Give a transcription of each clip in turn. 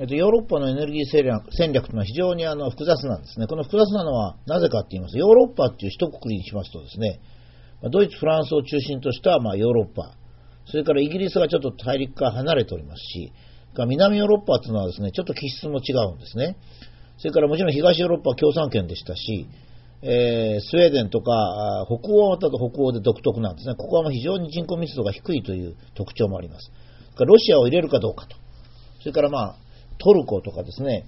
えっと、ヨーロッパのエネルギー戦略戦略というのは非常にあの複雑なんですね。この複雑なのはなぜかって言いますと、ヨーロッパっていう一括りにしますとですね、ドイツ、フランスを中心としたまあヨーロッパ、それからイギリスがちょっと大陸から離れておりますし、南ヨーロッパというのはですね、ちょっと気質も違うんですね。それからもちろん東ヨーロッパは共産圏でしたし、えー、スウェーデンとか北欧はまた北欧で独特なんですね。ここはもう非常に人口密度が低いという特徴もあります。ロシアを入れるかどうかと。それからまあ、トルコとかですね、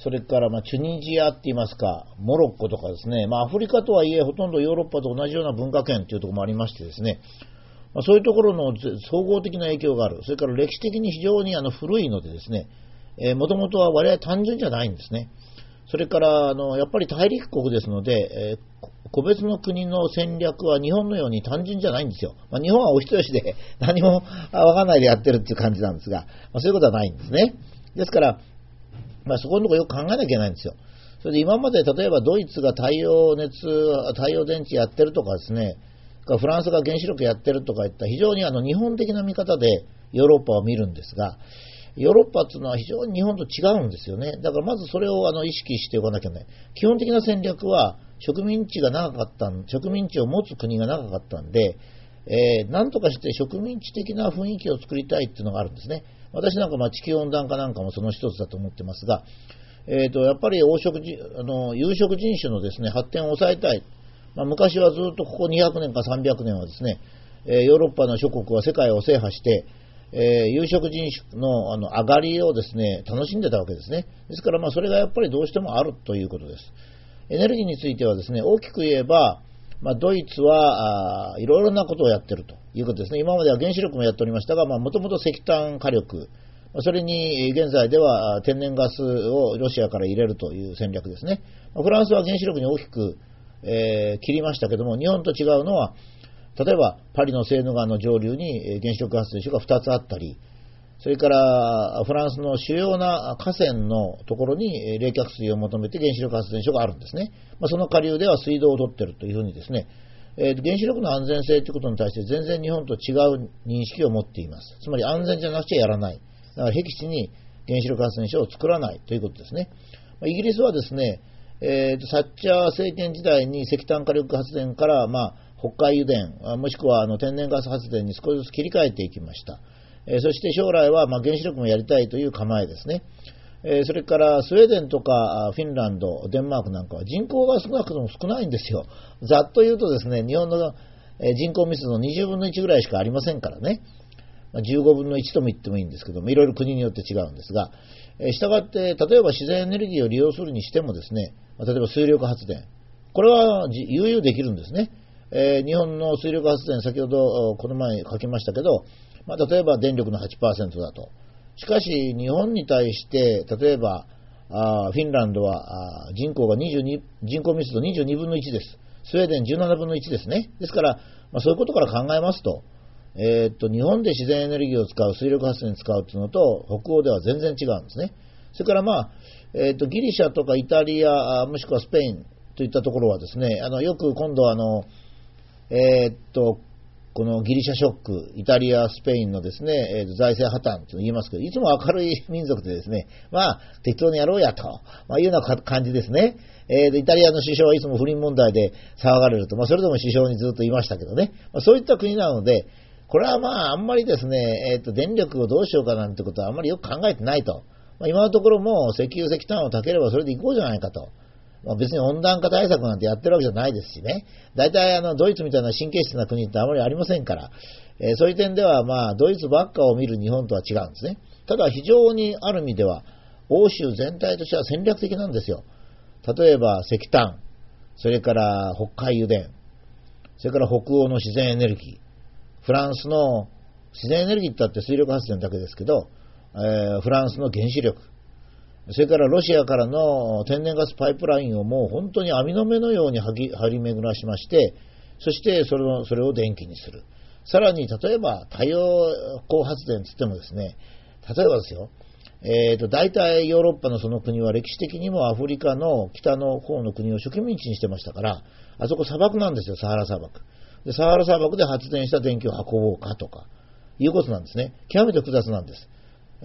それからまチュニジアって言いますか、モロッコとかですね、まあ、アフリカとはいえ、ほとんどヨーロッパと同じような文化圏というところもありましてですね、まあ、そういうところの総合的な影響がある、それから歴史的に非常にあの古いのでですね、もともとは割合単純じゃないんですね。それからあのやっぱり大陸国ですので、えー、個別の国の戦略は日本のように単純じゃないんですよ。まあ、日本はお人よしで何もわかんないでやってるっていう感じなんですが、まあ、そういうことはないんですね。ですから、まあ、そこのところよく考えなきゃいけないんですよ。それで今まで例えばドイツが太陽熱、太陽電池やってるとかですね、フランスが原子力やってるとかいった非常にあの日本的な見方でヨーロッパを見るんですが、ヨーロッパっていうのは非常に日本と違うんですよね。だからまずそれをあの意識しておかなきゃいけない。基本的な戦略は植民地が長かった植民地を持つ国が長かったんで、えー、なんとかして植民地的な雰囲気を作りたいっていうのがあるんですね。私なんかまあ地球温暖化なんかもその一つだと思ってますが、えー、とやっぱり黄色あの有色人種のです、ね、発展を抑えたい。まあ、昔はずっとここ200年か300年はですね、えー、ヨーロッパの諸国は世界を制覇して、えー、有色人種のあの上がりをですね、楽しんでたわけですね。ですからまあそれがやっぱりどうしてもあるということです。エネルギーについてはですね、大きく言えば、まあ、ドイツはいろいろなことをやっているということですね。今までは原子力もやっておりましたが、もともと石炭火力、それに現在では天然ガスをロシアから入れるという戦略ですね。フランスは原子力に大きく、えー、切りましたけども、日本と違うのは、例えばパリのセーヌ川の上流に原子力発電所が2つあったり、それからフランスの主要な河川のところに冷却水を求めて原子力発電所があるんですね。まあ、その下流では水道を取っているというふうにですね、えー、原子力の安全性ということに対して全然日本と違う認識を持っています。つまり安全じゃなくちゃやらない。だから僻地に原子力発電所を作らないということですね。まあ、イギリスはですね、えー、サッチャー政権時代に石炭火力発電から、まあ、北海油田、もしくはあの天然ガス発電に少しずつ切り替えていきました。えそして将来はま原子力もやりたいという構えですね。えそれからスウェーデンとかフィンランド、デンマークなんかは人口が少なくとも少ないんですよ。ざっと言うとですね、日本の人口密度の20分の1ぐらいしかありませんからね。15分の1とも言ってもいいんですけども、いろいろ国によって違うんですが、えしたがって、例えば自然エネルギーを利用するにしてもですね、例えば水力発電、これは悠々できるんですね。え、日本の水力発電、先ほどこの前書きましたけど、まあ、例えば電力の8%だと。しかし、日本に対して、例えば、あフィンランドは人口が22、人口密度22分の1です。スウェーデン17分の1ですね。ですから、まあ、そういうことから考えますと、えー、っと、日本で自然エネルギーを使う、水力発電に使うというのと、北欧では全然違うんですね。それからまあ、えー、っと、ギリシャとかイタリア、もしくはスペインといったところはですね、あの、よく今度あの、えー、っと、このギリシャショック、イタリア、スペインのですね、えー、財政破綻と言いますけど、いつも明るい民族でですね、まあ、適当にやろうやと、まあ、いうような感じですね。えー、イタリアの首相はいつも不倫問題で騒がれると、まあ、それでも首相にずっと言いましたけどね、まあ、そういった国なので、これはまあ、あんまりですね、えっ、ー、と、電力をどうしようかなんてことはあんまりよく考えてないと。まあ、今のところも石油石炭を炊ければそれでいこうじゃないかと。まあ、別に温暖化対策なんてやってるわけじゃないですしね。大体あの、ドイツみたいな神経質な国ってあまりありませんから、えー、そういう点ではまあ、ドイツばっかを見る日本とは違うんですね。ただ非常にある意味では、欧州全体としては戦略的なんですよ。例えば石炭、それから北海油田、それから北欧の自然エネルギー、フランスの自然エネルギーってたって水力発電だけですけど、えー、フランスの原子力、それからロシアからの天然ガスパイプラインをもう本当に網の目のように張り巡らしまして、そしてそれをそれを電気にする。さらに、例えば太陽光発電つってもですね、例えばですよ、えーと、大体ヨーロッパのその国は歴史的にもアフリカの北の方の国を植民地にしてましたから、あそこ砂漠なんですよ、サハラ砂漠。でサハラ砂漠で発電した電気を運ぼうかとか、いうことなんですね。極めて複雑なんです。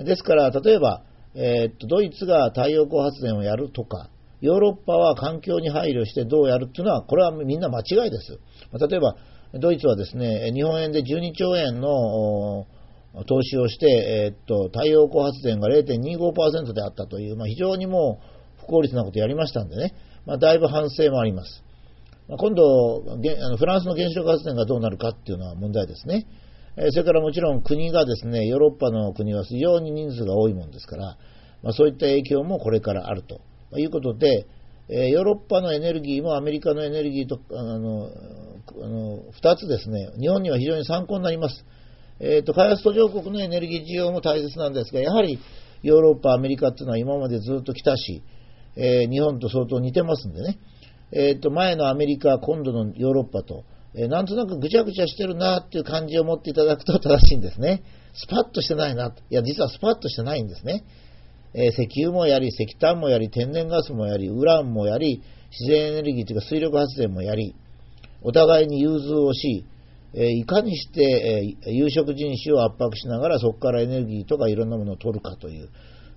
ですから、例えば、えー、っと、ドイツが太陽光発電をやるとか、ヨーロッパは環境に配慮してどうやるっていうのは、これはみんな間違いです。例えば、ドイツはですね、日本円で12兆円の投資をして、えー、っと、太陽光発電が0.25%であったという、まあ、非常にもう不効率なことをやりましたんでね、まあ、だいぶ反省もあります。今度、フランスの原子力発電がどうなるかっていうのは問題ですね。え、それからもちろん国がですね、ヨーロッパの国は非常に人数が多いもんですから、まあ、そういった影響もこれからあると。いうことで、え、ヨーロッパのエネルギーもアメリカのエネルギーと、あの、あの2つですね、日本には非常に参考になります。えーと、開発途上国のエネルギー需要も大切なんですが、やはりヨーロッパ、アメリカっていうのは今までずっと来たし、えー、日本と相当似てますんでね、えーと、前のアメリカ、今度のヨーロッパと、え、なんとなくぐちゃぐちゃしてるなっていう感じを持っていただくと正しいんですね。スパッとしてないな。いや、実はスパッとしてないんですね。え、石油もやり、石炭もやり、天然ガスもやり、ウランもやり、自然エネルギーというか水力発電もやり、お互いに融通をし、えいかにして、え有色人種を圧迫しながらそこからエネルギーとかいろんなものを取るかという、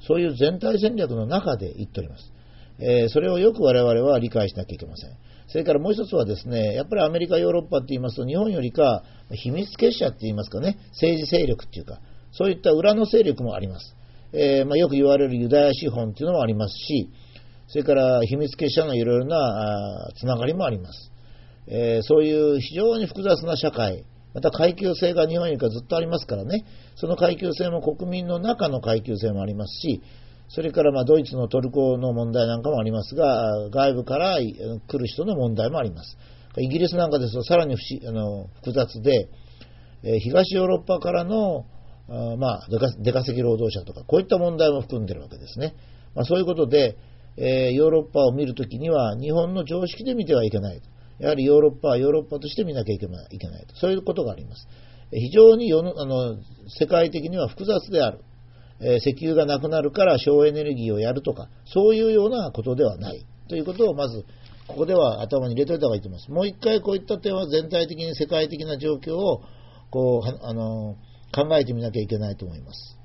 そういう全体戦略の中で言っております。えそれをよく我々は理解しなきゃいけません。それからもう一つはですね、やっぱりアメリカ、ヨーロッパって言いますと、日本よりか秘密結社って言いますかね、政治勢力っていうか、そういった裏の勢力もあります。えー、まあ、よく言われるユダヤ資本っていうのもありますし、それから秘密結社のいろいろなつながりもあります。えー、そういう非常に複雑な社会、また階級性が日本よりかずっとありますからね、その階級性も国民の中の階級性もありますし、それからまあドイツのトルコの問題なんかもありますが、外部から来る人の問題もあります。イギリスなんかですとさらにあの複雑で、え東ヨーロッパからのまあ出稼ぎ労働者とか、こういった問題も含んでるわけですね。まあ、そういうことで、え、ヨーロッパを見るときには日本の常識で見てはいけない。やはりヨーロッパはヨーロッパとして見なきゃいけないと。そういうことがあります。非常に世のあの世界的には複雑である。え、石油がなくなるから省エネルギーをやるとか、そういうようなことではない。ということをまず、ここでは頭に入れておいた方がいいと思います。もう一回こういった点は全体的に世界的な状況をこうあの考えてみなきゃいけないと思います。